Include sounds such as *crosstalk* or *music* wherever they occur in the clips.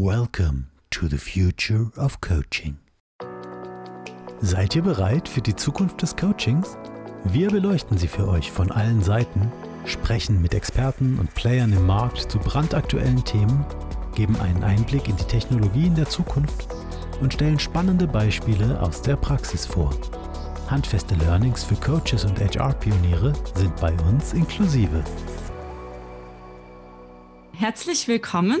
Welcome to the future of coaching. Seid ihr bereit für die Zukunft des Coachings? Wir beleuchten sie für euch von allen Seiten, sprechen mit Experten und Playern im Markt zu brandaktuellen Themen, geben einen Einblick in die Technologien der Zukunft und stellen spannende Beispiele aus der Praxis vor. Handfeste Learnings für Coaches und HR-Pioniere sind bei uns inklusive. Herzlich willkommen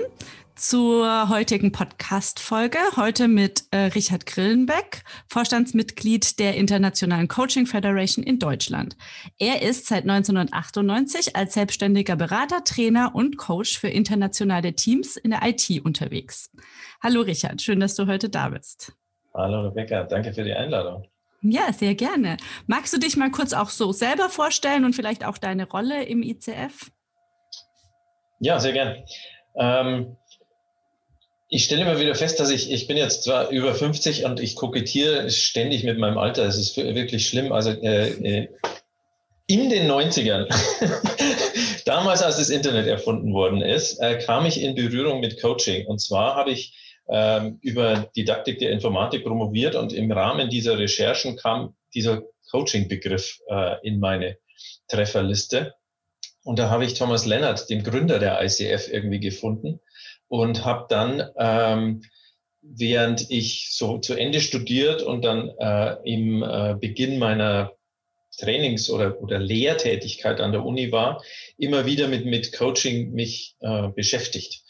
zur heutigen Podcast-Folge. Heute mit äh, Richard Grillenbeck, Vorstandsmitglied der Internationalen Coaching Federation in Deutschland. Er ist seit 1998 als selbstständiger Berater, Trainer und Coach für internationale Teams in der IT unterwegs. Hallo Richard, schön, dass du heute da bist. Hallo Rebecca, danke für die Einladung. Ja, sehr gerne. Magst du dich mal kurz auch so selber vorstellen und vielleicht auch deine Rolle im ICF? Ja, sehr gerne. Ähm, ich stelle immer wieder fest, dass ich, ich bin jetzt zwar über 50 und ich kokettiere ständig mit meinem Alter. Es ist wirklich schlimm. Also äh, äh in den 90ern, *laughs* damals als das Internet erfunden worden ist, äh, kam ich in Berührung mit Coaching. Und zwar habe ich ähm, über Didaktik der Informatik promoviert und im Rahmen dieser Recherchen kam dieser Coaching-Begriff äh, in meine Trefferliste. Und da habe ich Thomas Lennart, den Gründer der ICF, irgendwie gefunden und habe dann, ähm, während ich so zu Ende studiert und dann äh, im äh, Beginn meiner Trainings- oder, oder Lehrtätigkeit an der Uni war, immer wieder mit, mit Coaching mich äh, beschäftigt.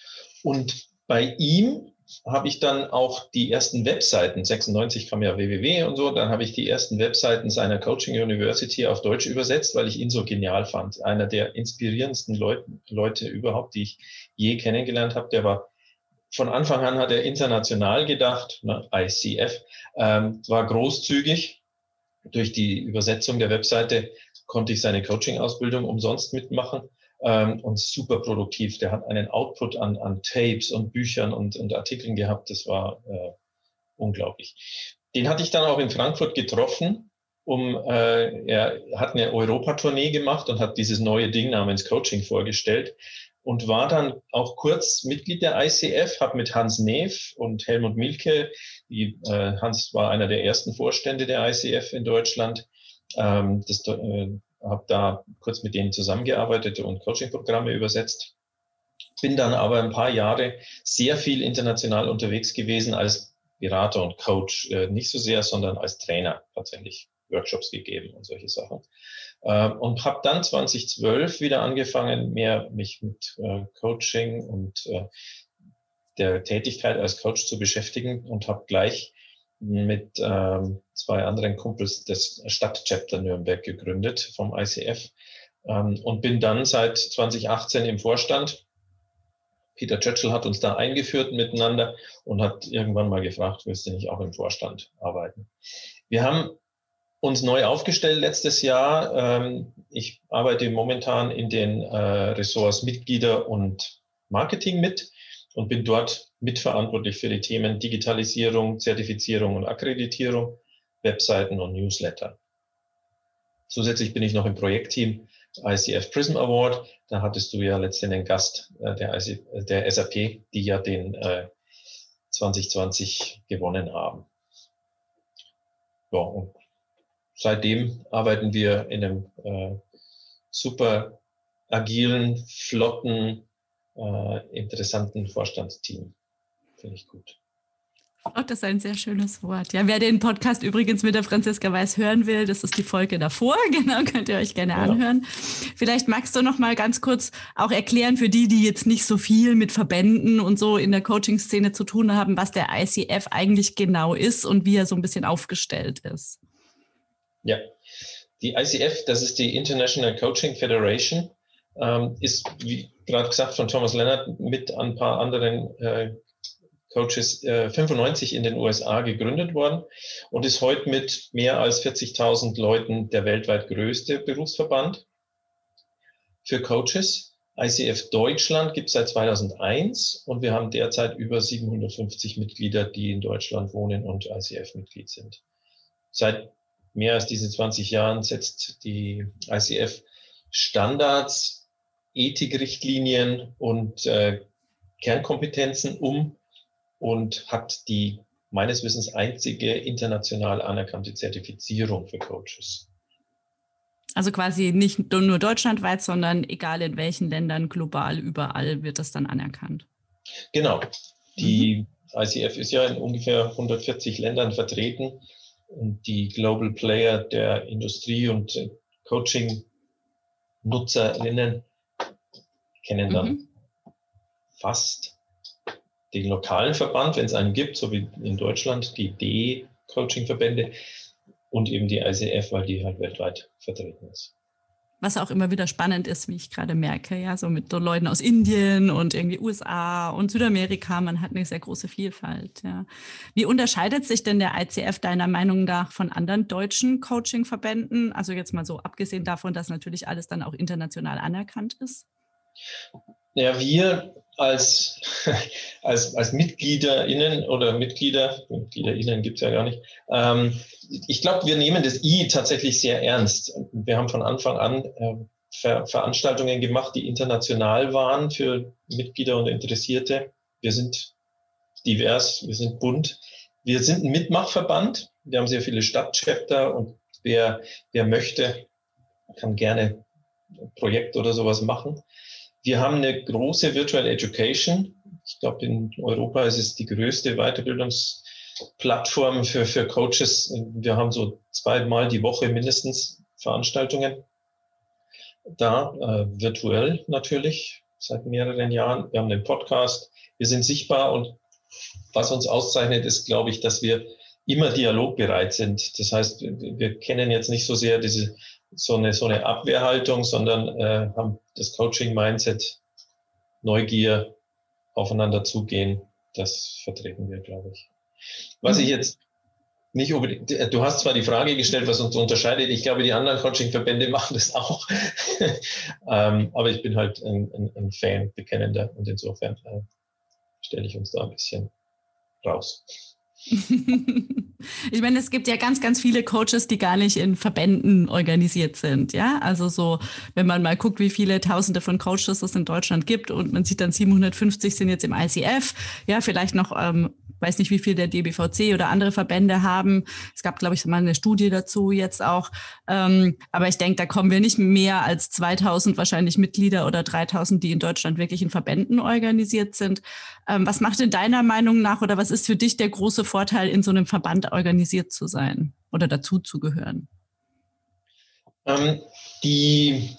Und bei ihm habe ich dann auch die ersten Webseiten, 96 kam ja www und so, dann habe ich die ersten Webseiten seiner Coaching University auf Deutsch übersetzt, weil ich ihn so genial fand. Einer der inspirierendsten Leute, Leute überhaupt, die ich je kennengelernt habe. Der war von Anfang an hat er international gedacht, ne, ICF, ähm, war großzügig. Durch die Übersetzung der Webseite konnte ich seine Coaching-Ausbildung umsonst mitmachen ähm, und super produktiv. Der hat einen Output an, an Tapes und Büchern und, und Artikeln gehabt. Das war äh, unglaublich. Den hatte ich dann auch in Frankfurt getroffen. Um, äh, er hat eine Europatournee gemacht und hat dieses neue Ding namens Coaching vorgestellt und war dann auch kurz Mitglied der ICF, habe mit Hans Neef und Helmut Milke, die, äh, Hans war einer der ersten Vorstände der ICF in Deutschland, ähm, das, äh, habe da kurz mit denen zusammengearbeitet und Coaching-Programme übersetzt. Bin dann aber ein paar Jahre sehr viel international unterwegs gewesen als Berater und Coach, äh, nicht so sehr, sondern als Trainer tatsächlich Workshops gegeben und solche Sachen. Äh, und habe dann 2012 wieder angefangen, mehr mich mit äh, Coaching und äh, der Tätigkeit als Coach zu beschäftigen und habe gleich mit ähm, zwei anderen Kumpels das Stadtchapter Nürnberg gegründet vom ICF ähm, und bin dann seit 2018 im Vorstand. Peter Churchill hat uns da eingeführt miteinander und hat irgendwann mal gefragt, willst du nicht auch im Vorstand arbeiten? Wir haben uns neu aufgestellt letztes Jahr. Ähm, ich arbeite momentan in den äh, Ressorts Mitglieder und Marketing mit und bin dort mitverantwortlich für die Themen Digitalisierung, Zertifizierung und Akkreditierung, Webseiten und Newsletter. Zusätzlich bin ich noch im Projektteam ICF Prism Award. Da hattest du ja letztendlich einen Gast äh, der, IC, der SAP, die ja den äh, 2020 gewonnen haben. Ja, und seitdem arbeiten wir in einem äh, super agilen, flotten, äh, interessanten Vorstandsteam. Finde ich gut. Oh, das ist ein sehr schönes Wort. Ja, wer den Podcast übrigens mit der Franziska Weiß hören will, das ist die Folge davor. *laughs* Genau, könnt ihr euch gerne ja. anhören. Vielleicht magst du noch mal ganz kurz auch erklären für die, die jetzt nicht so viel mit Verbänden und so in der Coaching-Szene zu tun haben, was der ICF eigentlich genau ist und wie er so ein bisschen aufgestellt ist. Ja, die ICF, das ist die International Coaching Federation, ähm, ist, wie gerade gesagt von Thomas Leonard, mit ein paar anderen äh, Coaches äh, 95 in den USA gegründet worden und ist heute mit mehr als 40.000 Leuten der weltweit größte Berufsverband für Coaches. ICF Deutschland gibt es seit 2001 und wir haben derzeit über 750 Mitglieder, die in Deutschland wohnen und ICF-Mitglied sind. Seit mehr als diese 20 Jahren setzt die ICF Standards, Ethikrichtlinien und äh, Kernkompetenzen um und hat die meines Wissens einzige international anerkannte Zertifizierung für Coaches. Also quasi nicht nur deutschlandweit, sondern egal in welchen Ländern, global, überall wird das dann anerkannt. Genau. Die mhm. ICF ist ja in ungefähr 140 Ländern vertreten und die Global Player der Industrie und Coaching-Nutzerinnen kennen dann mhm. fast den lokalen Verband, wenn es einen gibt, so wie in Deutschland, die D-Coaching-Verbände und eben die ICF, weil die halt weltweit vertreten ist. Was auch immer wieder spannend ist, wie ich gerade merke, ja, so mit Leuten aus Indien und irgendwie USA und Südamerika, man hat eine sehr große Vielfalt, ja. Wie unterscheidet sich denn der ICF deiner Meinung nach von anderen deutschen Coaching-Verbänden? Also jetzt mal so abgesehen davon, dass natürlich alles dann auch international anerkannt ist? Ja, wir als, *laughs* als, als MitgliederInnen oder Mitglieder, MitgliederInnen gibt es ja gar nicht, ähm, ich glaube, wir nehmen das I tatsächlich sehr ernst. Wir haben von Anfang an äh, Ver Veranstaltungen gemacht, die international waren für Mitglieder und Interessierte. Wir sind divers, wir sind bunt. Wir sind ein Mitmachverband. Wir haben sehr viele Stadtchapter und wer, wer möchte, kann gerne ein Projekt oder sowas machen. Wir haben eine große Virtual Education. Ich glaube, in Europa ist es die größte Weiterbildungsplattform für, für Coaches. Wir haben so zweimal die Woche mindestens Veranstaltungen. Da äh, virtuell natürlich seit mehreren Jahren. Wir haben den Podcast. Wir sind sichtbar und was uns auszeichnet, ist, glaube ich, dass wir immer dialogbereit sind. Das heißt, wir kennen jetzt nicht so sehr diese so eine, so eine Abwehrhaltung, sondern äh, haben das Coaching-Mindset, Neugier, aufeinander zugehen. Das vertreten wir, glaube ich. Was ich jetzt nicht unbedingt, äh, du hast zwar die Frage gestellt, was uns unterscheidet. Ich glaube, die anderen Coaching-Verbände *laughs* machen das auch. *laughs* ähm, aber ich bin halt ein, ein, ein Fan, bekennender und insofern äh, stelle ich uns da ein bisschen raus. *laughs* ich meine, es gibt ja ganz, ganz viele Coaches, die gar nicht in Verbänden organisiert sind. Ja, also so, wenn man mal guckt, wie viele Tausende von Coaches es in Deutschland gibt und man sieht dann 750 sind jetzt im ICF, ja, vielleicht noch ähm, weiß nicht, wie viel der DBVC oder andere Verbände haben. Es gab, glaube ich, mal eine Studie dazu jetzt auch. Ähm, aber ich denke, da kommen wir nicht mehr als 2000 wahrscheinlich Mitglieder oder 3000, die in Deutschland wirklich in Verbänden organisiert sind. Ähm, was macht in deiner Meinung nach oder was ist für dich der große Vorteil, in so einem Verband organisiert zu sein oder dazu zu gehören? Ähm, die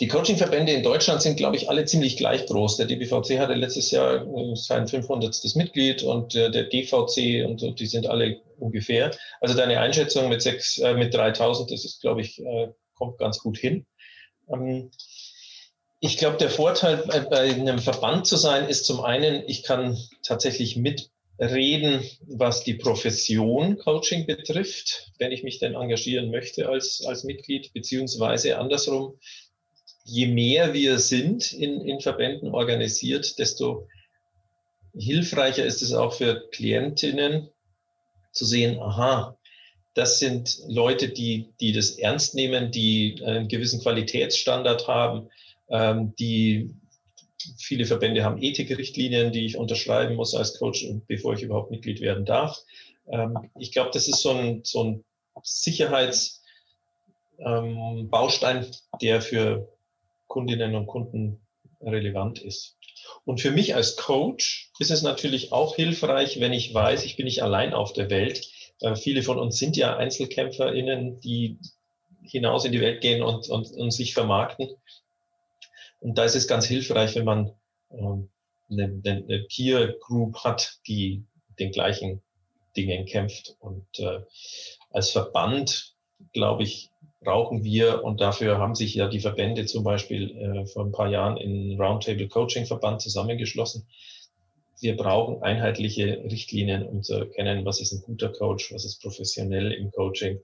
die Coaching-Verbände in Deutschland sind, glaube ich, alle ziemlich gleich groß. Der DBVC hatte letztes Jahr äh, sein 500. Mitglied und der DVC und die sind alle ungefähr. Also deine Einschätzung mit, sechs, äh, mit 3000, das ist, glaube ich, äh, kommt ganz gut hin. Ähm, ich glaube, der Vorteil bei einem Verband zu sein, ist zum einen, ich kann tatsächlich mitreden, was die Profession Coaching betrifft, wenn ich mich denn engagieren möchte als, als Mitglied, beziehungsweise andersrum, je mehr wir sind in, in Verbänden organisiert, desto hilfreicher ist es auch für Klientinnen zu sehen, aha, das sind Leute, die, die das ernst nehmen, die einen gewissen Qualitätsstandard haben, ähm, die viele Verbände haben Ethikrichtlinien, die ich unterschreiben muss als Coach, bevor ich überhaupt Mitglied werden darf. Ähm, ich glaube, das ist so ein, so ein Sicherheitsbaustein, ähm, der für Kundinnen und Kunden relevant ist. Und für mich als Coach ist es natürlich auch hilfreich, wenn ich weiß, ich bin nicht allein auf der Welt. Äh, viele von uns sind ja EinzelkämpferInnen, die hinaus in die Welt gehen und, und, und sich vermarkten. Und da ist es ganz hilfreich, wenn man ähm, eine, eine Peer Group hat, die den gleichen Dingen kämpft. Und äh, als Verband, glaube ich, brauchen wir, und dafür haben sich ja die Verbände zum Beispiel äh, vor ein paar Jahren in Roundtable Coaching Verband zusammengeschlossen. Wir brauchen einheitliche Richtlinien, um zu erkennen, was ist ein guter Coach, was ist professionell im Coaching.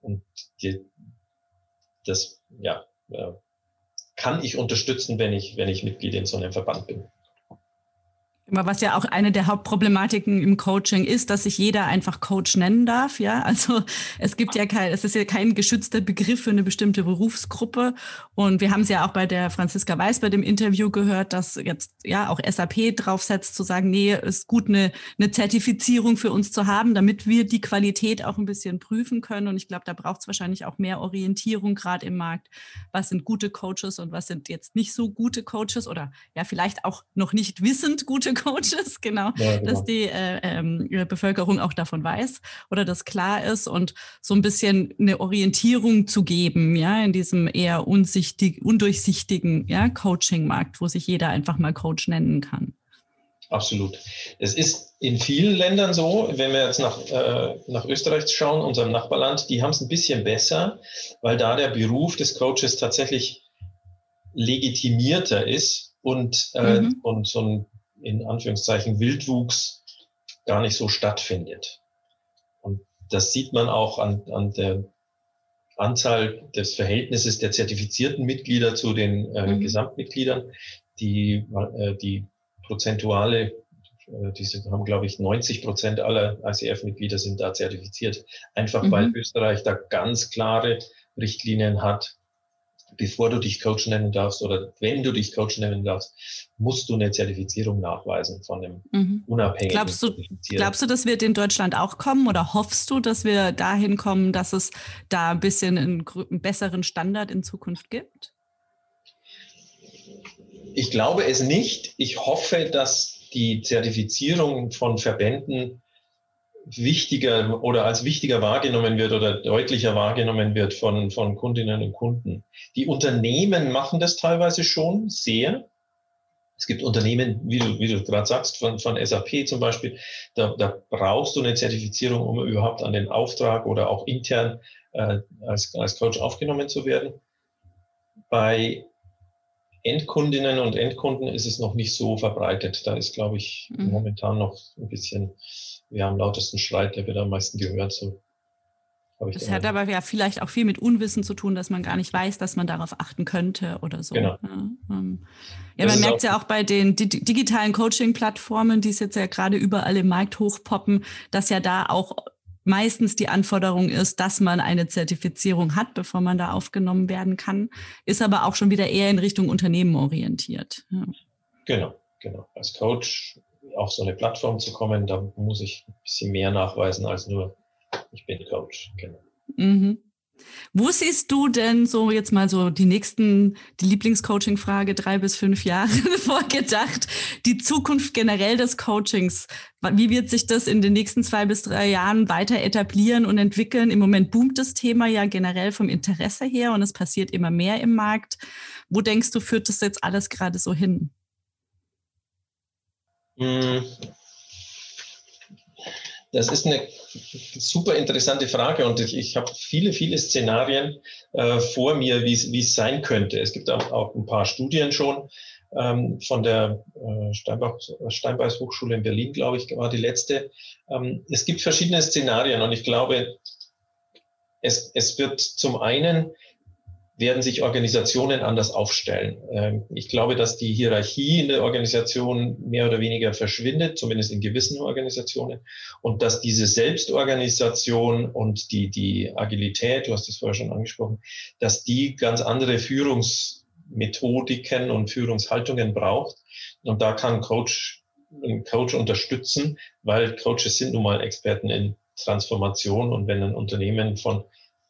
Und die, das ja, äh, kann ich unterstützen, wenn ich, wenn ich Mitglied in so einem Verband bin. Was ja auch eine der Hauptproblematiken im Coaching ist, dass sich jeder einfach Coach nennen darf. Ja, also es gibt ja kein, es ist ja kein geschützter Begriff für eine bestimmte Berufsgruppe. Und wir haben es ja auch bei der Franziska Weiß bei dem Interview gehört, dass jetzt ja auch SAP draufsetzt, zu sagen, nee, ist gut, eine, eine Zertifizierung für uns zu haben, damit wir die Qualität auch ein bisschen prüfen können. Und ich glaube, da braucht es wahrscheinlich auch mehr Orientierung gerade im Markt. Was sind gute Coaches und was sind jetzt nicht so gute Coaches oder ja, vielleicht auch noch nicht wissend gute Coaches, genau, ja, genau. dass die äh, äh, Bevölkerung auch davon weiß oder das klar ist und so ein bisschen eine Orientierung zu geben, ja, in diesem eher unsichtig, undurchsichtigen ja, Coaching-Markt, wo sich jeder einfach mal Coach nennen kann. Absolut. Es ist in vielen Ländern so, wenn wir jetzt nach, äh, nach Österreich schauen, unserem Nachbarland, die haben es ein bisschen besser, weil da der Beruf des Coaches tatsächlich legitimierter ist und, äh, mhm. und so ein in Anführungszeichen Wildwuchs gar nicht so stattfindet. Und das sieht man auch an, an der Anzahl des Verhältnisses der zertifizierten Mitglieder zu den äh, mhm. Gesamtmitgliedern. Die, äh, die prozentuale, äh, die haben, glaube ich, 90 Prozent aller ICF-Mitglieder sind da zertifiziert. Einfach mhm. weil Österreich da ganz klare Richtlinien hat, bevor du dich Coach nennen darfst oder wenn du dich Coach nennen darfst, musst du eine Zertifizierung nachweisen von einem mhm. unabhängigen glaubst du, glaubst du, das wird in Deutschland auch kommen oder hoffst du, dass wir dahin kommen, dass es da ein bisschen einen, einen besseren Standard in Zukunft gibt? Ich glaube es nicht. Ich hoffe, dass die Zertifizierung von Verbänden wichtiger oder als wichtiger wahrgenommen wird oder deutlicher wahrgenommen wird von, von Kundinnen und Kunden. Die Unternehmen machen das teilweise schon sehr. Es gibt Unternehmen, wie du, wie du gerade sagst, von, von SAP zum Beispiel, da, da brauchst du eine Zertifizierung, um überhaupt an den Auftrag oder auch intern äh, als, als Coach aufgenommen zu werden. Bei Endkundinnen und Endkunden ist es noch nicht so verbreitet. Da ist, glaube ich, mhm. momentan noch ein bisschen ja, am lautesten schreit, der wird am meisten gehört. So das hat aber ja vielleicht auch viel mit Unwissen zu tun, dass man gar nicht weiß, dass man darauf achten könnte oder so. Genau. Ja, ähm, ja man merkt ja auch bei den digitalen Coaching-Plattformen, die es jetzt ja gerade überall im Markt hochpoppen, dass ja da auch meistens die Anforderung ist, dass man eine Zertifizierung hat, bevor man da aufgenommen werden kann, ist aber auch schon wieder eher in Richtung Unternehmen orientiert. Ja. Genau, genau. Als Coach auf so eine Plattform zu kommen, da muss ich ein bisschen mehr nachweisen als nur, ich bin Coach. Genau. Mhm. Wo siehst du denn so jetzt mal so die nächsten, die Lieblingscoaching-Frage drei bis fünf Jahre *laughs* vorgedacht, die Zukunft generell des Coachings? Wie wird sich das in den nächsten zwei bis drei Jahren weiter etablieren und entwickeln? Im Moment boomt das Thema ja generell vom Interesse her und es passiert immer mehr im Markt. Wo denkst du, führt das jetzt alles gerade so hin? Hm. Das ist eine super interessante Frage und ich, ich habe viele, viele Szenarien äh, vor mir, wie es sein könnte. Es gibt auch, auch ein paar Studien schon ähm, von der äh, Steinbach, Steinbeis Hochschule in Berlin, glaube ich, war die letzte. Ähm, es gibt verschiedene Szenarien und ich glaube, es, es wird zum einen werden sich Organisationen anders aufstellen. Ähm, ich glaube, dass die Hierarchie in der Organisation mehr oder weniger verschwindet, zumindest in gewissen Organisationen, und dass diese Selbstorganisation und die, die Agilität, du hast das vorher schon angesprochen, dass die ganz andere Führungsmethodiken und Führungshaltungen braucht. Und da kann Coach, ein Coach unterstützen, weil Coaches sind nun mal Experten in Transformation und wenn ein Unternehmen von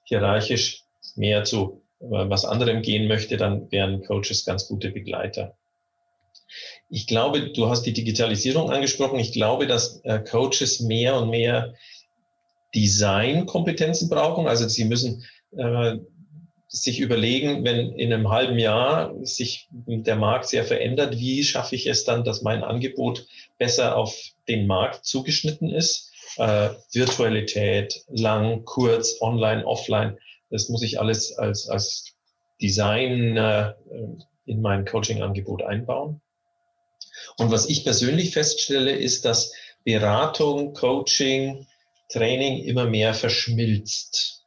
hierarchisch mehr zu was anderem gehen möchte, dann wären Coaches ganz gute Begleiter. Ich glaube, du hast die Digitalisierung angesprochen. Ich glaube, dass äh, Coaches mehr und mehr Designkompetenzen brauchen. Also sie müssen äh, sich überlegen, wenn in einem halben Jahr sich der Markt sehr verändert, wie schaffe ich es dann, dass mein Angebot besser auf den Markt zugeschnitten ist? Äh, Virtualität, lang, kurz, online, offline. Das muss ich alles als, als Design äh, in mein Coaching-Angebot einbauen. Und was ich persönlich feststelle, ist, dass Beratung, Coaching, Training immer mehr verschmilzt.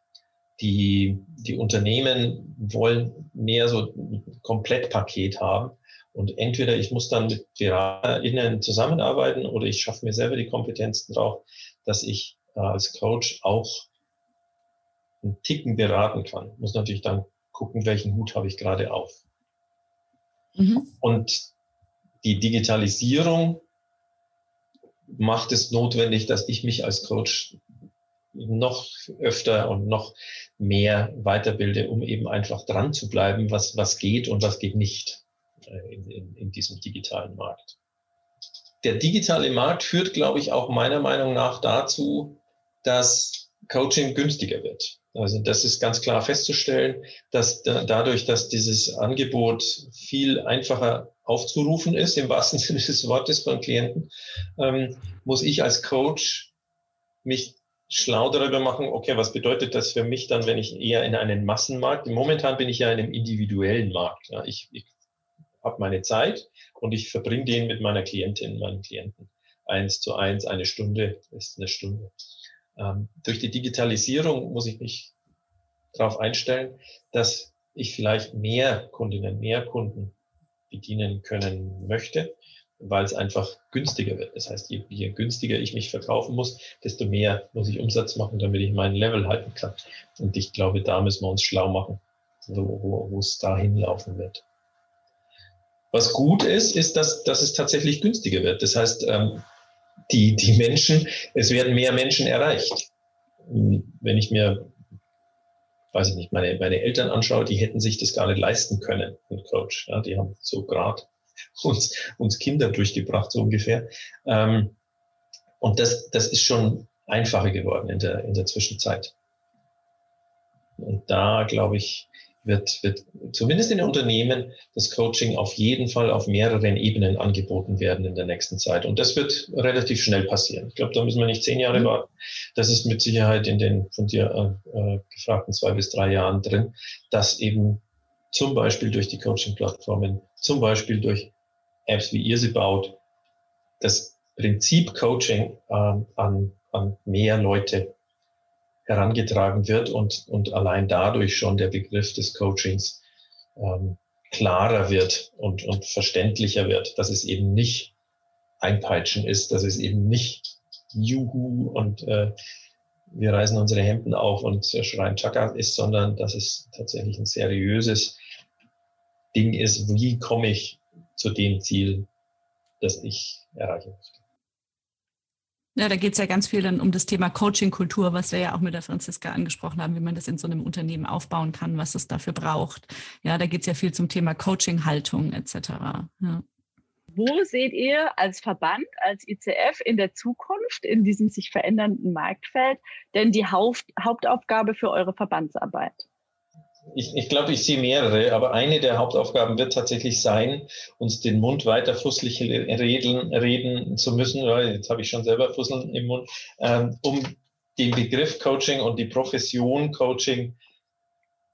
Die, die Unternehmen wollen mehr so ein Komplettpaket haben Und entweder ich muss dann mit BeraterInnen zusammenarbeiten oder ich schaffe mir selber die Kompetenzen drauf, dass ich äh, als Coach auch einen Ticken beraten kann. Muss natürlich dann gucken, welchen Hut habe ich gerade auf. Mhm. Und die Digitalisierung macht es notwendig, dass ich mich als Coach noch öfter und noch mehr weiterbilde, um eben einfach dran zu bleiben, was, was geht und was geht nicht äh, in, in, in diesem digitalen Markt. Der digitale Markt führt, glaube ich, auch meiner Meinung nach dazu, dass Coaching günstiger wird. Also das ist ganz klar festzustellen, dass da, dadurch, dass dieses Angebot viel einfacher aufzurufen ist, im wahrsten *laughs* Sinne des Wortes von Klienten, ähm, muss ich als Coach mich schlau darüber machen, okay, was bedeutet das für mich dann, wenn ich eher in einen Massenmarkt, momentan bin ich ja in einem individuellen Markt. Ja, ich, ich habe meine Zeit und ich verbringe den mit meiner Klientin, meinen Klienten. Eins zu eins, eine Stunde ist eine Stunde. Ähm, durch die Digitalisierung muss ich mich darauf einstellen, dass ich vielleicht mehr Kundinnen, mehr Kunden bedienen können möchte weil es einfach günstiger wird. Das heißt, je, je, günstiger ich mich verkaufen muss, desto mehr muss ich Umsatz machen, damit ich meinen Level halten kann. Und ich glaube, da müssen wir uns schlau machen, wo, es dahin laufen wird. Was gut ist, ist, dass, dass es tatsächlich günstiger wird. Das heißt, ähm, die, die Menschen, es werden mehr Menschen erreicht. Wenn ich mir, weiß ich nicht, meine, meine Eltern anschaue, die hätten sich das gar nicht leisten können, ein Coach. Ja, die haben so gerade uns, uns Kinder durchgebracht, so ungefähr. Ähm, und das, das ist schon einfacher geworden in der, in der Zwischenzeit. Und da, glaube ich, wird, wird zumindest in den Unternehmen das Coaching auf jeden Fall auf mehreren Ebenen angeboten werden in der nächsten Zeit. Und das wird relativ schnell passieren. Ich glaube, da müssen wir nicht zehn Jahre mhm. warten. Das ist mit Sicherheit in den von dir äh, äh, gefragten zwei bis drei Jahren drin, dass eben zum Beispiel durch die Coaching-Plattformen, zum Beispiel durch Apps, wie ihr sie baut, das Prinzip Coaching ähm, an, an mehr Leute herangetragen wird und, und allein dadurch schon der Begriff des Coachings ähm, klarer wird und, und verständlicher wird, dass es eben nicht einpeitschen ist, dass es eben nicht Juhu und äh, wir reißen unsere Hemden auf und schreien Chaka ist, sondern dass es tatsächlich ein seriöses Ding ist. Wie komme ich zu dem Ziel, das ich erreichen möchte? Ja, da geht es ja ganz viel dann um das Thema Coaching-Kultur, was wir ja auch mit der Franziska angesprochen haben, wie man das in so einem Unternehmen aufbauen kann, was es dafür braucht. Ja, da geht es ja viel zum Thema Coaching-Haltung etc. Ja. Wo seht ihr als Verband, als ICF in der Zukunft, in diesem sich verändernden Marktfeld, denn die Haupt Hauptaufgabe für eure Verbandsarbeit? Ich, ich glaube, ich sehe mehrere, aber eine der Hauptaufgaben wird tatsächlich sein, uns den Mund weiter fusselig reden, reden zu müssen. Jetzt habe ich schon selber Fusseln im Mund, ähm, um den Begriff Coaching und die Profession Coaching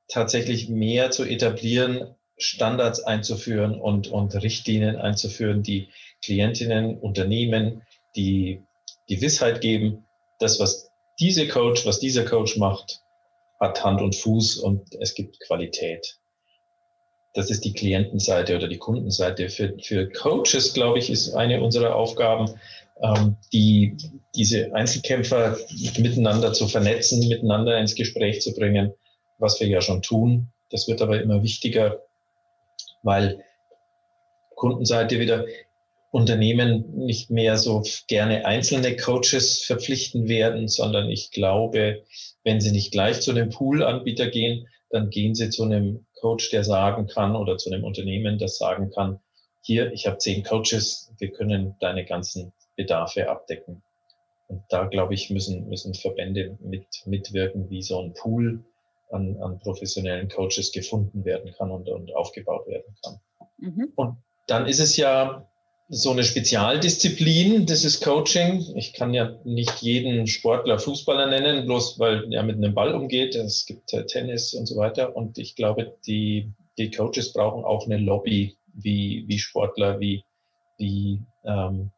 tatsächlich mehr zu etablieren, Standards einzuführen und, und Richtlinien einzuführen, die Klientinnen, Unternehmen die Gewissheit geben, das, was diese Coach, was dieser Coach macht, hat Hand und Fuß und es gibt Qualität. Das ist die Klientenseite oder die Kundenseite. Für, für Coaches, glaube ich, ist eine unserer Aufgaben, ähm, die, diese Einzelkämpfer miteinander zu vernetzen, miteinander ins Gespräch zu bringen, was wir ja schon tun. Das wird aber immer wichtiger, weil Kundenseite wieder Unternehmen nicht mehr so gerne einzelne Coaches verpflichten werden, sondern ich glaube, wenn sie nicht gleich zu einem Pool-Anbieter gehen, dann gehen sie zu einem Coach, der sagen kann oder zu einem Unternehmen, das sagen kann, hier, ich habe zehn Coaches, wir können deine ganzen Bedarfe abdecken. Und da, glaube ich, müssen, müssen Verbände mit, mitwirken, wie so ein Pool an, an professionellen Coaches gefunden werden kann und, und aufgebaut werden kann. Mhm. Und dann ist es ja so eine Spezialdisziplin, das ist Coaching. Ich kann ja nicht jeden Sportler Fußballer nennen, bloß weil er mit einem Ball umgeht. Es gibt äh, Tennis und so weiter. Und ich glaube, die, die Coaches brauchen auch eine Lobby wie, wie Sportler, wie, wie ähm,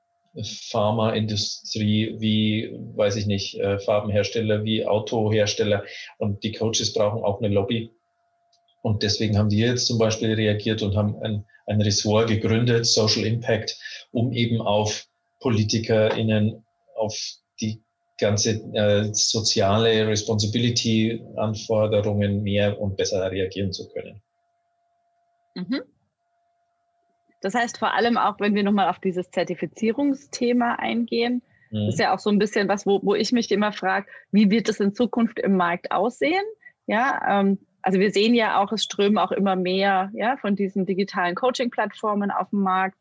Pharmaindustrie, wie, weiß ich nicht, äh, Farbenhersteller, wie Autohersteller. Und die Coaches brauchen auch eine Lobby. Und deswegen haben wir jetzt zum Beispiel reagiert und haben ein ein Ressort gegründet, Social Impact, um eben auf PolitikerInnen, auf die ganze äh, soziale Responsibility-Anforderungen mehr und besser reagieren zu können. Mhm. Das heißt vor allem auch, wenn wir nochmal auf dieses Zertifizierungsthema eingehen, mhm. ist ja auch so ein bisschen was, wo, wo ich mich immer frage, wie wird es in Zukunft im Markt aussehen? Ja, ähm, also wir sehen ja auch, es strömen auch immer mehr ja, von diesen digitalen Coaching-Plattformen auf den Markt,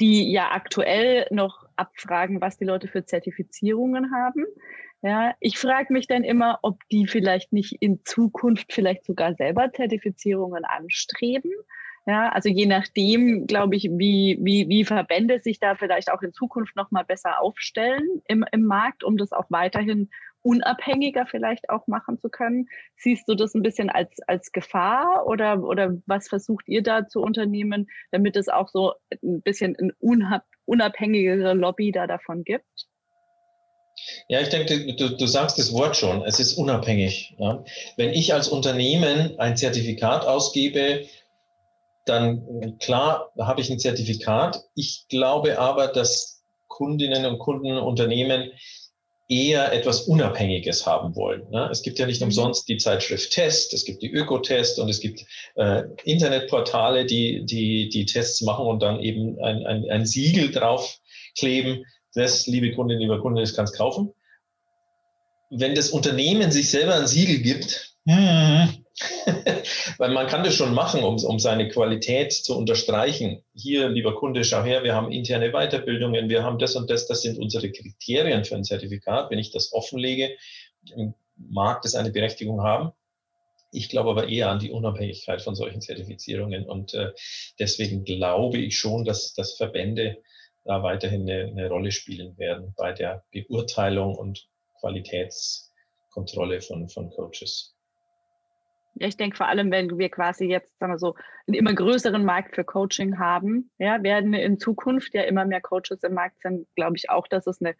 die ja aktuell noch abfragen, was die Leute für Zertifizierungen haben. Ja, ich frage mich dann immer, ob die vielleicht nicht in Zukunft vielleicht sogar selber Zertifizierungen anstreben. Ja, also je nachdem, glaube ich, wie, wie, wie Verbände sich da vielleicht auch in Zukunft noch mal besser aufstellen im, im Markt, um das auch weiterhin unabhängiger vielleicht auch machen zu können. Siehst du das ein bisschen als, als Gefahr oder, oder was versucht ihr da zu unternehmen, damit es auch so ein bisschen ein unabhängigere Lobby da davon gibt? Ja, ich denke, du, du sagst das Wort schon, es ist unabhängig. Ja. Wenn ich als Unternehmen ein Zertifikat ausgebe, dann klar habe ich ein Zertifikat. Ich glaube aber, dass Kundinnen und Kunden, Unternehmen eher etwas Unabhängiges haben wollen. Ne? Es gibt ja nicht mhm. umsonst die Zeitschrift Test, es gibt die Ökotest und es gibt äh, Internetportale, die, die die Tests machen und dann eben ein, ein, ein Siegel draufkleben. Das, liebe Kundinnen, lieber Kunde, das kannst kaufen. Wenn das Unternehmen sich selber ein Siegel gibt, hm, Weil man kann das schon machen, um, um seine Qualität zu unterstreichen. Hier, lieber Kunde, schau her, wir haben interne Weiterbildungen, wir haben das und das, das sind unsere Kriterien für ein Zertifikat. Wenn ich das offenlege, mag das eine Berechtigung haben. Ich glaube aber eher an die Unabhängigkeit von solchen Zertifizierungen und äh, deswegen glaube ich schon, dass, dass Verbände da weiterhin eine, eine Rolle spielen werden bei der Beurteilung und Qualitätskontrolle von, von Coaches. Ja, ich denke vor allem, wenn wir quasi jetzt, sagen wir so, einen immer größeren Markt für Coaching haben, ja, werden in Zukunft ja immer mehr Coaches im Markt sein, glaube ich auch, dass es eine,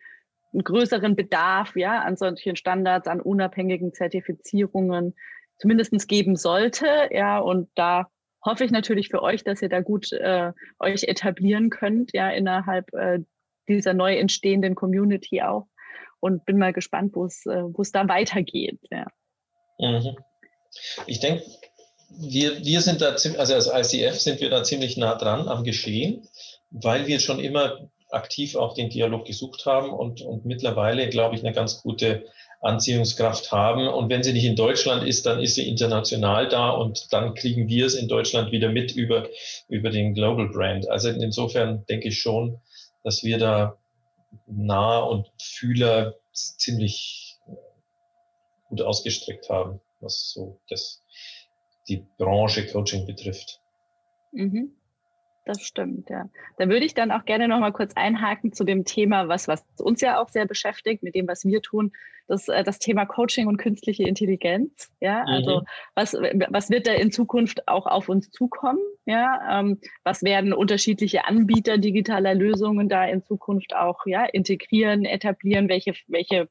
einen größeren Bedarf, ja, an solchen Standards, an unabhängigen Zertifizierungen zumindestens geben sollte, ja, und da hoffe ich natürlich für euch, dass ihr da gut äh, euch etablieren könnt, ja, innerhalb äh, dieser neu entstehenden Community auch und bin mal gespannt, wo es äh, wo es da weitergeht, ja. Mhm. Ich denke, wir, wir sind da, also als ICF sind wir da ziemlich nah dran am Geschehen, weil wir schon immer aktiv auch den Dialog gesucht haben und, und mittlerweile, glaube ich, eine ganz gute Anziehungskraft haben. Und wenn sie nicht in Deutschland ist, dann ist sie international da und dann kriegen wir es in Deutschland wieder mit über, über den Global Brand. Also insofern denke ich schon, dass wir da nah und Fühler ziemlich gut ausgestreckt haben was so das, die Branche Coaching betrifft. Mhm. Das stimmt, ja. Da würde ich dann auch gerne noch mal kurz einhaken zu dem Thema, was, was uns ja auch sehr beschäftigt, mit dem, was wir tun, das, äh, das Thema Coaching und künstliche Intelligenz. Ja, also mhm. was, was wird da in Zukunft auch auf uns zukommen? Ja, ähm, was werden unterschiedliche Anbieter digitaler Lösungen da in Zukunft auch ja, integrieren, etablieren? Welche, welche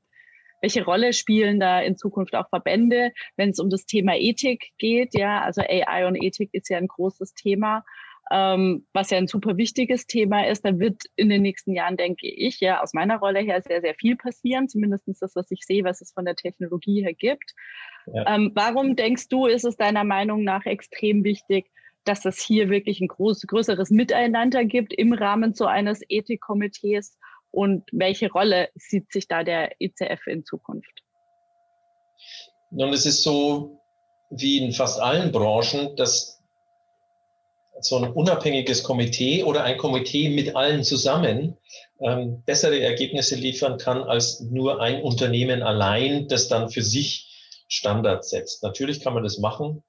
welche Rolle spielen da in Zukunft auch Verbände, wenn es um das Thema Ethik geht? Ja, also AI und Ethik ist ja ein großes Thema. Ähm, was ja ein super wichtiges Thema ist, da wird in den nächsten Jahren, denke ich, ja, aus meiner Rolle her sehr, sehr viel passieren, zumindest das, was ich sehe, was es von der Technologie her gibt. Ja. Ähm, warum denkst du, ist es deiner Meinung nach extrem wichtig, dass es hier wirklich ein groß, größeres Miteinander gibt im Rahmen so eines Ethikkomitees und welche Rolle sieht sich da der ICF in Zukunft? Nun, es ist so wie in fast allen Branchen, dass so ein unabhängiges Komitee oder ein Komitee mit allen zusammen ähm, bessere Ergebnisse liefern kann als nur ein Unternehmen allein, das dann für sich Standards setzt. Natürlich kann man das machen,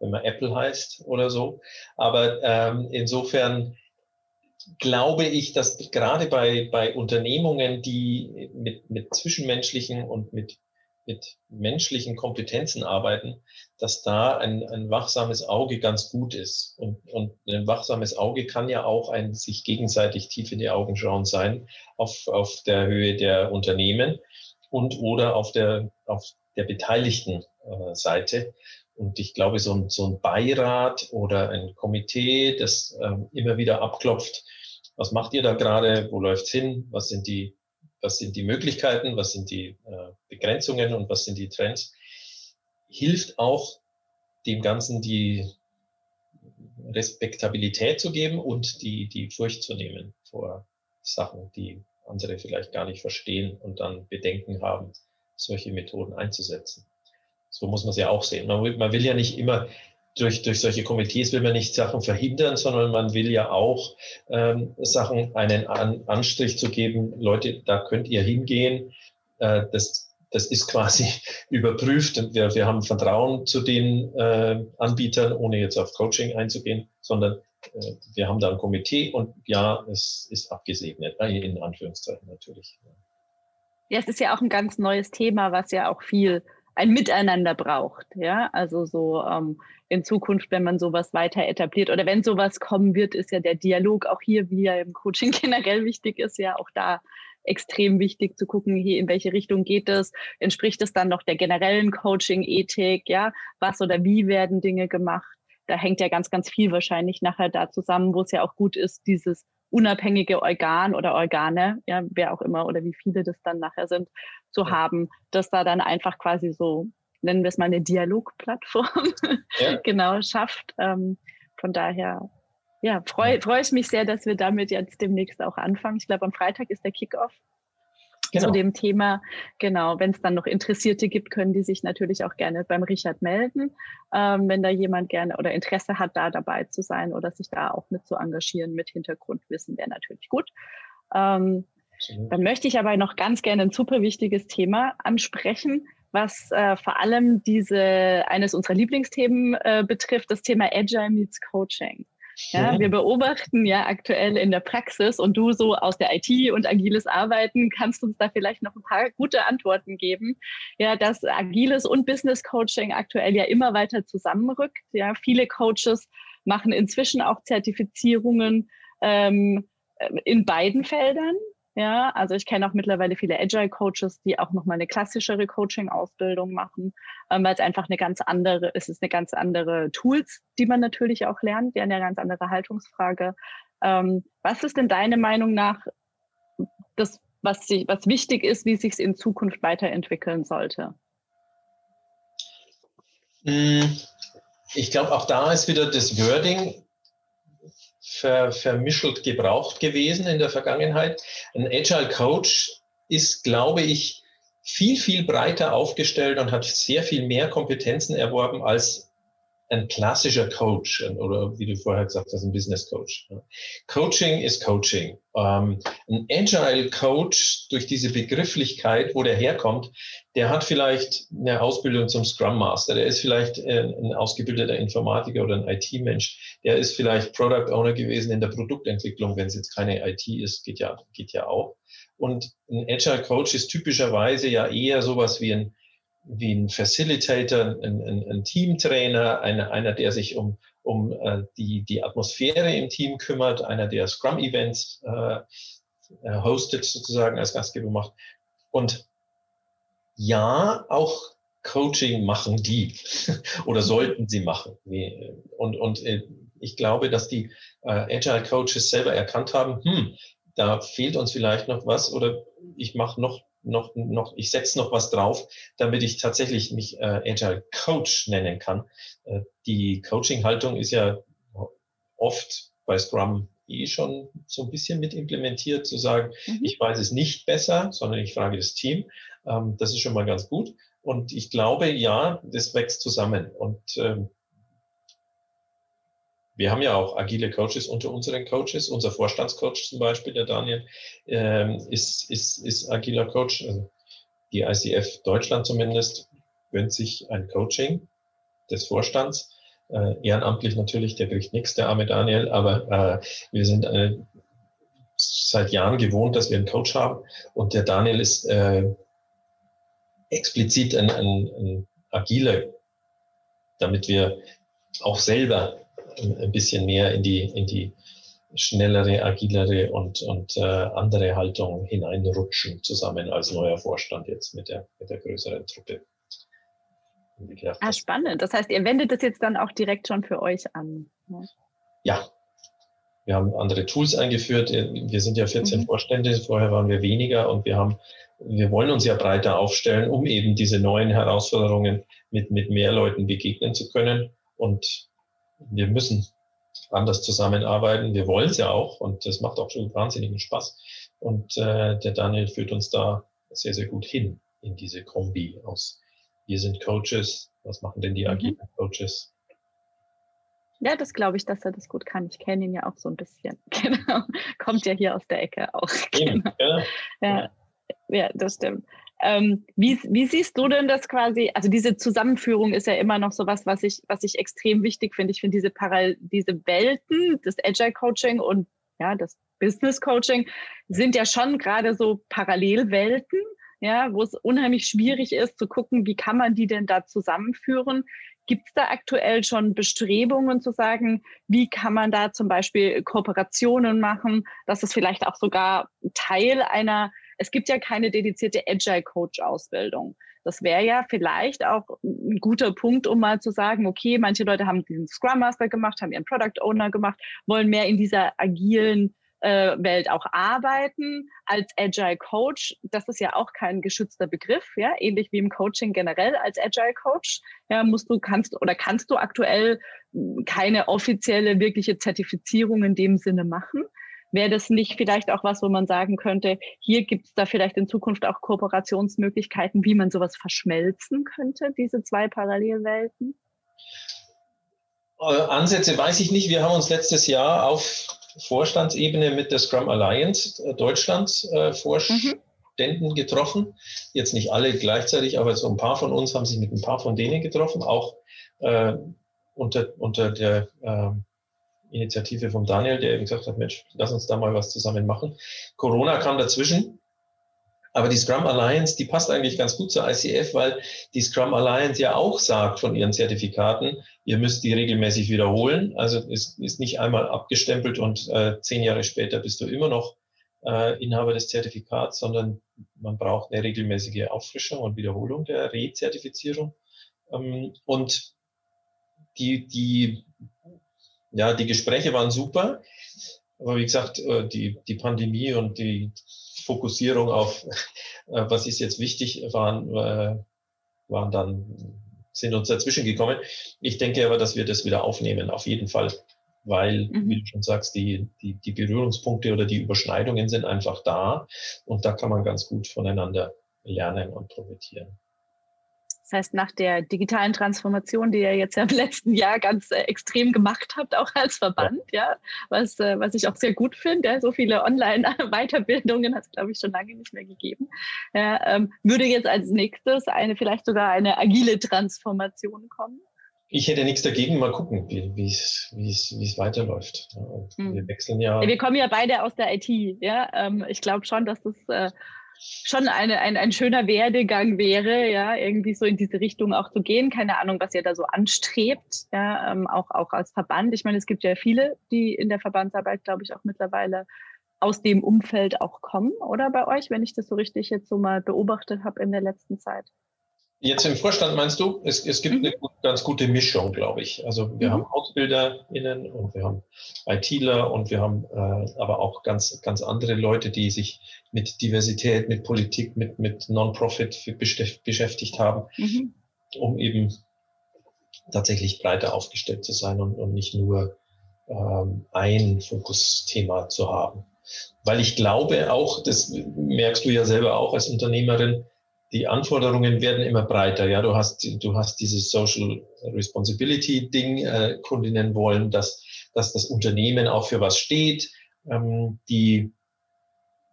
wenn man Apple heißt oder so, aber ähm, insofern glaube ich, dass gerade bei, bei Unternehmungen, die mit, mit zwischenmenschlichen und mit, mit menschlichen Kompetenzen arbeiten, dass da ein, ein wachsames Auge ganz gut ist. Und, und ein wachsames Auge kann ja auch ein sich gegenseitig tief in die Augen schauen sein auf, auf der Höhe der Unternehmen und oder auf der, auf der beteiligten äh, Seite. Und ich glaube, so ein, so ein Beirat oder ein Komitee, das ähm, immer wieder abklopft, was macht ihr da gerade, wo läuft's hin, was sind die, was sind die Möglichkeiten, was sind die äh, Begrenzungen und was sind die Trends, hilft auch dem Ganzen die Respektabilität zu geben und die, die Furcht zu nehmen vor Sachen, die andere vielleicht gar nicht verstehen und dann Bedenken haben, solche Methoden einzusetzen. So muss man es ja auch sehen. Man will, man will ja nicht immer durch, durch solche Komitees will man nicht Sachen verhindern, sondern man will ja auch ähm, Sachen einen An Anstrich zu geben. Leute, da könnt ihr hingehen. Äh, das, das ist quasi *laughs* überprüft. Und wir, wir haben Vertrauen zu den äh, Anbietern, ohne jetzt auf Coaching einzugehen, sondern äh, wir haben da ein Komitee und ja, es ist abgesegnet, äh, in Anführungszeichen natürlich. Ja, es ist ja auch ein ganz neues Thema, was ja auch viel ein Miteinander braucht. Ja, also so ähm, in Zukunft, wenn man sowas weiter etabliert oder wenn sowas kommen wird, ist ja der Dialog auch hier, wie er im Coaching *laughs* generell wichtig ist, ja auch da extrem wichtig zu gucken, hier in welche Richtung geht es, entspricht es dann noch der generellen Coaching-Ethik, ja, was oder wie werden Dinge gemacht. Da hängt ja ganz, ganz viel wahrscheinlich nachher da zusammen, wo es ja auch gut ist, dieses unabhängige Organ oder Organe, ja, wer auch immer oder wie viele das dann nachher sind, zu ja. haben, dass da dann einfach quasi so, nennen wir es mal eine Dialogplattform, ja. *laughs* genau, schafft. Ähm, von daher, ja, freue freu ich mich sehr, dass wir damit jetzt demnächst auch anfangen. Ich glaube, am Freitag ist der Kickoff genau. zu dem Thema. Genau, wenn es dann noch Interessierte gibt, können die sich natürlich auch gerne beim Richard melden, ähm, wenn da jemand gerne oder Interesse hat, da dabei zu sein oder sich da auch mit zu engagieren mit Hintergrundwissen, wäre natürlich gut. Ähm, dann möchte ich aber noch ganz gerne ein super wichtiges Thema ansprechen, was äh, vor allem diese eines unserer Lieblingsthemen äh, betrifft, das Thema Agile Meets Coaching. Ja, wir beobachten ja aktuell in der Praxis und du so aus der IT und agiles Arbeiten kannst uns da vielleicht noch ein paar gute Antworten geben. Ja, dass agiles und Business Coaching aktuell ja immer weiter zusammenrückt. Ja, viele Coaches machen inzwischen auch Zertifizierungen ähm, in beiden Feldern. Ja, also ich kenne auch mittlerweile viele Agile Coaches, die auch nochmal eine klassischere Coaching-Ausbildung machen, ähm, weil es einfach eine ganz andere, es ist eine ganz andere Tools, die man natürlich auch lernt, ja, eine ganz andere Haltungsfrage. Ähm, was ist denn deine Meinung nach das, was, sich, was wichtig ist, wie sich es in Zukunft weiterentwickeln sollte? Hm, ich glaube, auch da ist wieder das Wording ver, vermischelt gebraucht gewesen in der Vergangenheit. Ein Agile Coach ist, glaube ich, viel, viel breiter aufgestellt und hat sehr viel mehr Kompetenzen erworben als ein klassischer Coach oder wie du vorher gesagt hast, ein Business Coach. Coaching ist Coaching. Ähm, ein Agile Coach durch diese Begrifflichkeit, wo der herkommt, der hat vielleicht eine Ausbildung zum Scrum Master, der ist vielleicht äh, ein ausgebildeter Informatiker oder ein IT-Mensch, der ist vielleicht Product Owner gewesen in der Produktentwicklung, wenn es jetzt keine IT ist, geht ja, geht ja auch. Und ein Agile Coach ist typischerweise ja eher sowas wie ein wie ein Facilitator, ein, ein, ein Teamtrainer, einer, einer, der sich um, um äh, die, die Atmosphäre im Team kümmert, einer, der Scrum-Events äh, äh, hostet, sozusagen als Gastgeber macht. Und ja, auch Coaching machen die *laughs* oder sollten sie machen. Und, und äh, ich glaube, dass die äh, Agile Coaches selber erkannt haben, hm, da fehlt uns vielleicht noch was oder ich mache noch noch, noch, ich setze noch was drauf, damit ich tatsächlich mich äh, Agile Coach nennen kann. Äh, die Coaching-Haltung ist ja oft bei Scrum eh schon so ein bisschen mit implementiert, zu sagen, mhm. ich weiß es nicht besser, sondern ich frage das Team. Ähm, das ist schon mal ganz gut. Und ich glaube, ja, das wächst zusammen. Und ähm, wir haben ja auch agile Coaches unter unseren Coaches. Unser Vorstandscoach zum Beispiel, der Daniel, ähm, ist, ist, ist agiler Coach. Also die ICF Deutschland zumindest gönnt sich ein Coaching des Vorstands. Äh, ehrenamtlich natürlich, der kriegt nichts, der arme Daniel, aber äh, wir sind äh, seit Jahren gewohnt, dass wir einen Coach haben. Und der Daniel ist äh, explizit ein, ein, ein agiler, damit wir auch selber ein bisschen mehr in die, in die schnellere, agilere und, und äh, andere Haltung hineinrutschen, zusammen als neuer Vorstand jetzt mit der, mit der größeren Truppe. Ah, spannend. Das heißt, ihr wendet das jetzt dann auch direkt schon für euch an. Ne? Ja. Wir haben andere Tools eingeführt. Wir sind ja 14 mhm. Vorstände, vorher waren wir weniger und wir haben, wir wollen uns ja breiter aufstellen, um eben diese neuen Herausforderungen mit, mit mehr Leuten begegnen zu können. Und wir müssen anders zusammenarbeiten. Wir wollen es ja auch und das macht auch schon wahnsinnigen Spaß. Und äh, der Daniel führt uns da sehr, sehr gut hin in diese Kombi aus wir sind Coaches, was machen denn die mhm. agilen Coaches? Ja, das glaube ich, dass er das gut kann. Ich kenne ihn ja auch so ein bisschen. *laughs* Genau. Kommt ja hier aus der Ecke auch. Genau. Ja. ja. ja, das stimmt. Ähm, wie, wie, siehst du denn das quasi? Also diese Zusammenführung ist ja immer noch so was, was ich, was ich extrem wichtig finde. Ich finde diese Paral diese Welten, das Agile Coaching und ja, das Business Coaching sind ja schon gerade so Parallelwelten ja, wo es unheimlich schwierig ist zu gucken, wie kann man die denn da zusammenführen. Gibt es da aktuell schon Bestrebungen zu sagen, wie kann man da zum Beispiel Kooperationen machen, dass es vielleicht auch sogar Teil einer, es gibt ja keine dedizierte Agile Coach Ausbildung. Das wäre ja vielleicht auch ein guter Punkt, um mal zu sagen, okay, manche Leute haben diesen Scrum Master gemacht, haben ihren Product Owner gemacht, wollen mehr in dieser agilen äh, Welt auch arbeiten als Agile Coach. Das ist ja auch kein geschützter Begriff, ja, ähnlich wie im Coaching generell als Agile Coach. Ja, musst du, kannst oder kannst du aktuell hm, keine offizielle, wirkliche Zertifizierung in dem Sinne machen. Wäre das nicht vielleicht auch was, wo man sagen könnte, hier gibt es da vielleicht in Zukunft auch Kooperationsmöglichkeiten, wie man sowas verschmelzen könnte, diese zwei Parallelwelten? Äh, Ansätze weiß ich nicht. Wir haben uns letztes Jahr auf Vorstandsebene mit der Scrum Alliance äh, Deutschland äh, Vorständen mhm. getroffen. Jetzt nicht alle gleichzeitig, aber so ein paar von uns haben sich mit ein paar von denen getroffen, auch äh, unter, unter der äh, Initiative von Daniel, der eben gesagt hat, Mensch, lass uns da mal was zusammen machen. Corona kam dazwischen aber die Scrum Alliance, die passt eigentlich ganz gut zur ICF, weil die Scrum Alliance ja auch sagt von ihren Zertifikaten, ihr müsst die regelmäßig wiederholen. Also es ist nicht einmal abgestempelt und äh, zehn Jahre später bist du immer noch äh, Inhaber des Zertifikats, sondern man braucht eine regelmäßige Auffrischung und Wiederholung der Rezertifizierung. Ähm, und die, die, ja, die Gespräche waren super. Aber wie gesagt, äh, die, die Pandemie und die Fokussierung auf, *laughs* äh, was ist jetzt wichtig, waren, äh, waren dann, sind uns dazwischen gekommen. Ich denke aber, dass wir das wieder aufnehmen, auf jeden Fall. Weil, mhm. wie du schon sagst, die, die, die Berührungspunkte oder die Überschneidungen sind einfach da und da kann man ganz gut voneinander lernen und profitieren. Das heißt, nach der digitalen Transformation, die ihr jetzt ja im *laughs* letzten Jahr ganz äh, extrem gemacht habt, auch als Verband, ja, ja was, äh, was ich auch sehr gut finde, ja, so viele Online-Weiterbildungen hat es, glaube ich, schon lange nicht mehr gegeben, ja, ähm, würde jetzt als nächstes eine vielleicht sogar eine agile Transformation kommen? Ich hätte nichts dagegen, mal gucken, wie es weiterläuft. Hm. Wir wechseln ja. Wir kommen ja beide aus der IT, ja. Ähm, ich glaube schon, dass das äh, schon eine, ein, ein schöner Werdegang wäre, ja, irgendwie so in diese Richtung auch zu gehen. Keine Ahnung, was ihr da so anstrebt, ja, ähm, auch, auch als Verband. Ich meine, es gibt ja viele, die in der Verbandsarbeit, glaube ich, auch mittlerweile aus dem Umfeld auch kommen, oder bei euch, wenn ich das so richtig jetzt so mal beobachtet habe in der letzten Zeit? Jetzt im Vorstand meinst du, es, es gibt mhm. eine ganz gute Mischung, glaube ich. Also wir mhm. haben AusbilderInnen und wir haben ITler und wir haben äh, aber auch ganz, ganz andere Leute, die sich mit Diversität, mit Politik, mit, mit Non-Profit beschäftigt haben, mhm. um eben tatsächlich breiter aufgestellt zu sein und, und nicht nur ähm, ein Fokusthema zu haben. Weil ich glaube auch, das merkst du ja selber auch als Unternehmerin, die Anforderungen werden immer breiter. Ja, du hast, du hast dieses Social Responsibility Ding. Äh, Kundinnen wollen, dass, dass das Unternehmen auch für was steht. Ähm, die,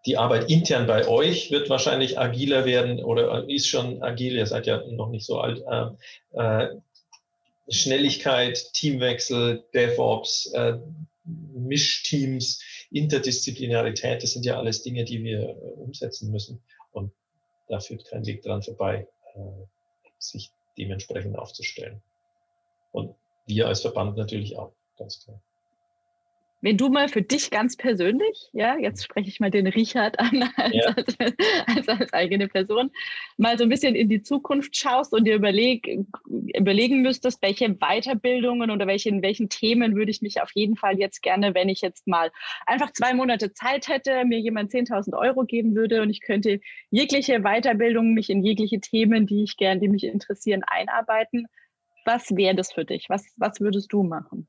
die Arbeit intern bei euch wird wahrscheinlich agiler werden oder ist schon agil. Ihr seid ja noch nicht so alt. Äh, äh, Schnelligkeit, Teamwechsel, DevOps, äh, Mischteams, Interdisziplinarität, das sind ja alles Dinge, die wir äh, umsetzen müssen. Da führt kein Weg dran vorbei, äh, sich dementsprechend aufzustellen. Und wir als Verband natürlich auch, ganz klar. Wenn du mal für dich ganz persönlich, ja, jetzt spreche ich mal den Richard an *laughs* als, ja. als, als, als, eigene Person, mal so ein bisschen in die Zukunft schaust und dir überleg, überlegen müsstest, welche Weiterbildungen oder welche, in welchen Themen würde ich mich auf jeden Fall jetzt gerne, wenn ich jetzt mal einfach zwei Monate Zeit hätte, mir jemand 10.000 Euro geben würde und ich könnte jegliche Weiterbildungen, mich in jegliche Themen, die ich gerne, die mich interessieren, einarbeiten. Was wäre das für dich? Was, was würdest du machen?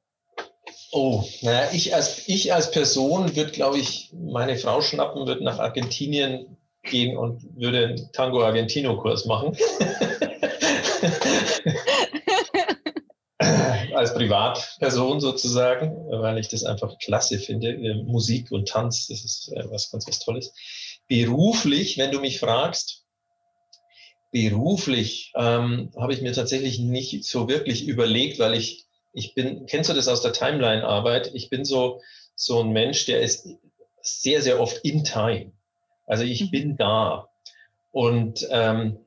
Oh, naja, ich als, ich als Person würde, glaube ich, meine Frau schnappen, würde nach Argentinien gehen und würde einen Tango Argentino-Kurs machen. *laughs* als Privatperson sozusagen, weil ich das einfach klasse finde. Musik und Tanz, das ist äh, was ganz was Tolles. Beruflich, wenn du mich fragst, beruflich ähm, habe ich mir tatsächlich nicht so wirklich überlegt, weil ich ich bin, kennst du das aus der Timeline-Arbeit? Ich bin so, so ein Mensch, der ist sehr, sehr oft in time. Also ich mhm. bin da und ähm,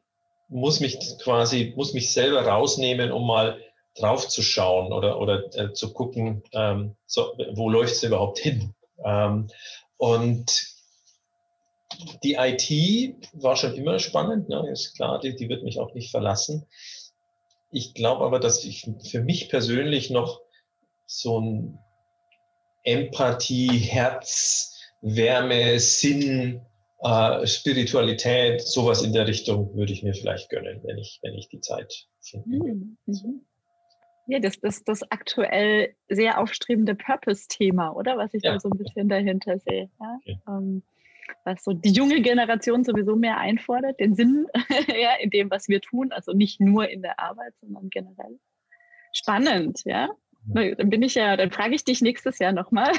muss mich quasi, muss mich selber rausnehmen, um mal drauf zu schauen oder, oder äh, zu gucken, ähm, so, wo läuft es überhaupt hin. Ähm, und die IT war schon immer spannend, ne? ist klar, die, die wird mich auch nicht verlassen. Ich glaube aber, dass ich für mich persönlich noch so ein Empathie, Herz, Wärme, Sinn, äh, Spiritualität, sowas in der Richtung würde ich mir vielleicht gönnen, wenn ich, wenn ich die Zeit finde. Mhm. mhm. Ja, das ist das aktuell sehr aufstrebende Purpose-Thema, oder? Was ich ja. da so ein bisschen dahinter sehe. Ja? Okay. Ähm, was so die junge Generation sowieso mehr einfordert, den Sinn *laughs* ja, in dem, was wir tun, also nicht nur in der Arbeit, sondern generell. Spannend, ja. Dann bin ich ja, dann frage ich dich nächstes Jahr nochmal,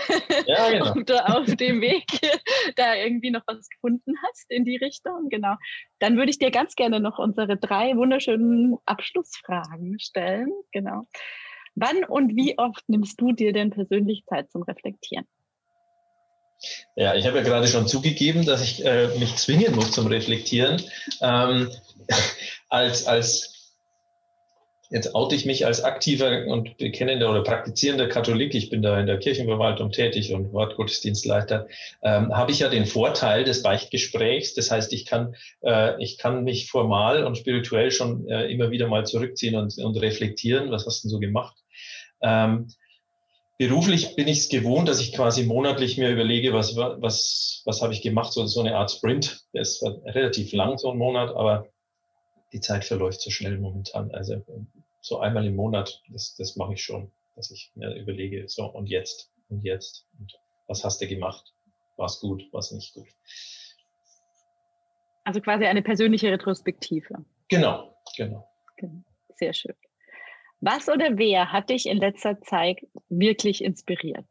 ja, *laughs* genau. ob du auf dem Weg *laughs* da irgendwie noch was gefunden hast in die Richtung. Genau. Dann würde ich dir ganz gerne noch unsere drei wunderschönen Abschlussfragen stellen. Genau. Wann und wie oft nimmst du dir denn persönlich Zeit zum Reflektieren? Ja, ich habe ja gerade schon zugegeben, dass ich äh, mich zwingen muss zum Reflektieren. Ähm, *laughs* als, als, jetzt oute ich mich als aktiver und bekennender oder praktizierender Katholik, ich bin da in der Kirchenverwaltung tätig und Wortgottesdienstleiter, ähm, habe ich ja den Vorteil des Beichtgesprächs. Das heißt, ich kann, äh, ich kann mich formal und spirituell schon äh, immer wieder mal zurückziehen und, und reflektieren. Was hast du denn so gemacht? Ähm, Beruflich bin ich es gewohnt, dass ich quasi monatlich mir überlege, was, was, was habe ich gemacht, so, so eine Art Sprint. Der ist relativ lang, so ein Monat, aber die Zeit verläuft so schnell momentan. Also so einmal im Monat, das, das mache ich schon, dass ich mir überlege, so und jetzt und jetzt und was hast du gemacht? War es gut, war es nicht gut? Also quasi eine persönliche Retrospektive. Genau, genau. genau. Sehr schön. Was oder wer hat dich in letzter Zeit wirklich inspiriert?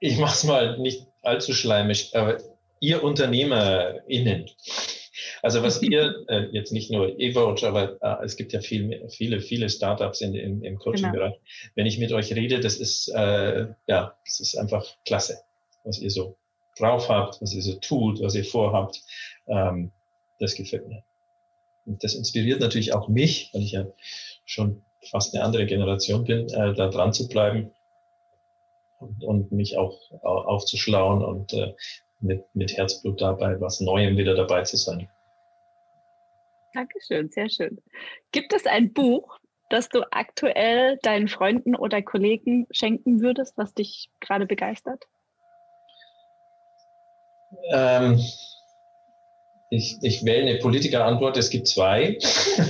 Ich mache es mal nicht allzu schleimig, aber ihr UnternehmerInnen, also was ihr, *laughs* äh, jetzt nicht nur Evoge, aber äh, es gibt ja viel, viele, viele Startups in, in, im Coaching-Bereich. Genau. Wenn ich mit euch rede, das ist, äh, ja, das ist einfach klasse, was ihr so drauf habt, was ihr so tut, was ihr vorhabt. Ähm, das gefällt mir. Und das inspiriert natürlich auch mich, weil ich ja schon fast eine andere Generation bin, äh, da dran zu bleiben und, und mich auch aufzuschlauen und äh, mit, mit Herzblut dabei, was Neuem wieder dabei zu sein. Dankeschön, sehr schön. Gibt es ein Buch, das du aktuell deinen Freunden oder Kollegen schenken würdest, was dich gerade begeistert? Ähm, ich, ich wähle eine Politikerantwort, es gibt zwei.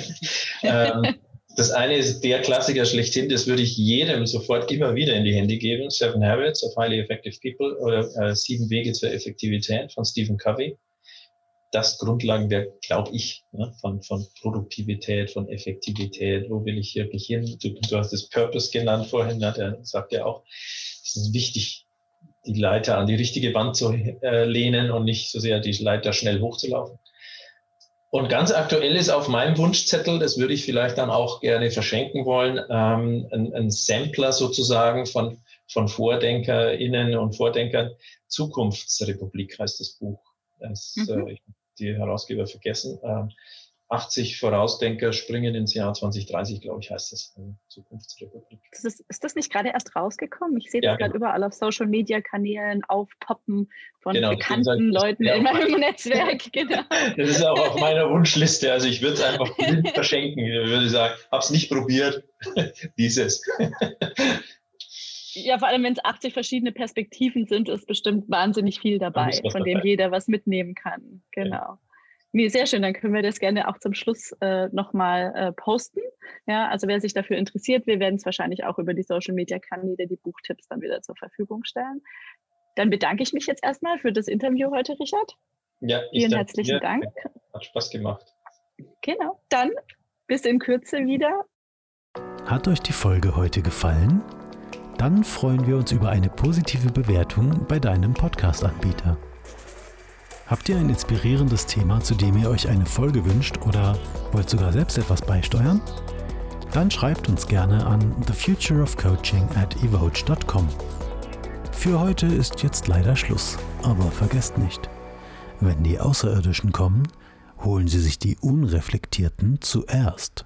*laughs* ähm, das eine ist der Klassiker schlechthin, das würde ich jedem sofort immer wieder in die Hände geben. Seven Habits of Highly Effective People oder äh, Sieben Wege zur Effektivität von Stephen Covey. Das Grundlagenwerk, glaube ich, ne, von, von Produktivität, von Effektivität. Wo will ich wirklich hin? Du, du hast das Purpose genannt vorhin, ne, der sagt ja auch, es ist wichtig, die Leiter an die richtige Wand zu äh, lehnen und nicht so sehr die Leiter schnell hochzulaufen. Und ganz aktuell ist auf meinem Wunschzettel, das würde ich vielleicht dann auch gerne verschenken wollen, ähm, ein, ein Sampler sozusagen von, von VordenkerInnen und Vordenkern. Zukunftsrepublik heißt das Buch. Das, mhm. äh, ich die Herausgeber vergessen. Ähm, 80 Vorausdenker springen ins Jahr 2030, glaube ich, heißt das. Zukunftsrepublik. Das ist, ist, das nicht gerade erst rausgekommen? Ich sehe das ja, gerade genau. überall auf Social Media Kanälen aufpoppen von genau, bekannten Leuten in meinem *laughs* Netzwerk. Genau. Das ist auch auf meiner Wunschliste. Also ich *laughs* würde es einfach verschenken. Ich würde sagen, habe es nicht probiert. *laughs* Dieses. Ja, vor allem, wenn es 80 verschiedene Perspektiven sind, ist bestimmt wahnsinnig viel dabei, von dem dabei. jeder was mitnehmen kann. Genau. Ja. Nee, sehr schön. Dann können wir das gerne auch zum Schluss äh, nochmal äh, posten. Ja, also wer sich dafür interessiert, wir werden es wahrscheinlich auch über die Social Media Kanäle, die Buchtipps dann wieder zur Verfügung stellen. Dann bedanke ich mich jetzt erstmal für das Interview heute, Richard. Ja, vielen herzlichen dir. Dank. Hat Spaß gemacht. Genau. Dann bis in Kürze wieder. Hat euch die Folge heute gefallen? Dann freuen wir uns über eine positive Bewertung bei deinem Podcast-Anbieter. Habt ihr ein inspirierendes Thema, zu dem ihr euch eine Folge wünscht oder wollt sogar selbst etwas beisteuern? Dann schreibt uns gerne an thefutureofcoaching at evoge.com. Für heute ist jetzt leider Schluss, aber vergesst nicht, wenn die Außerirdischen kommen, holen sie sich die Unreflektierten zuerst.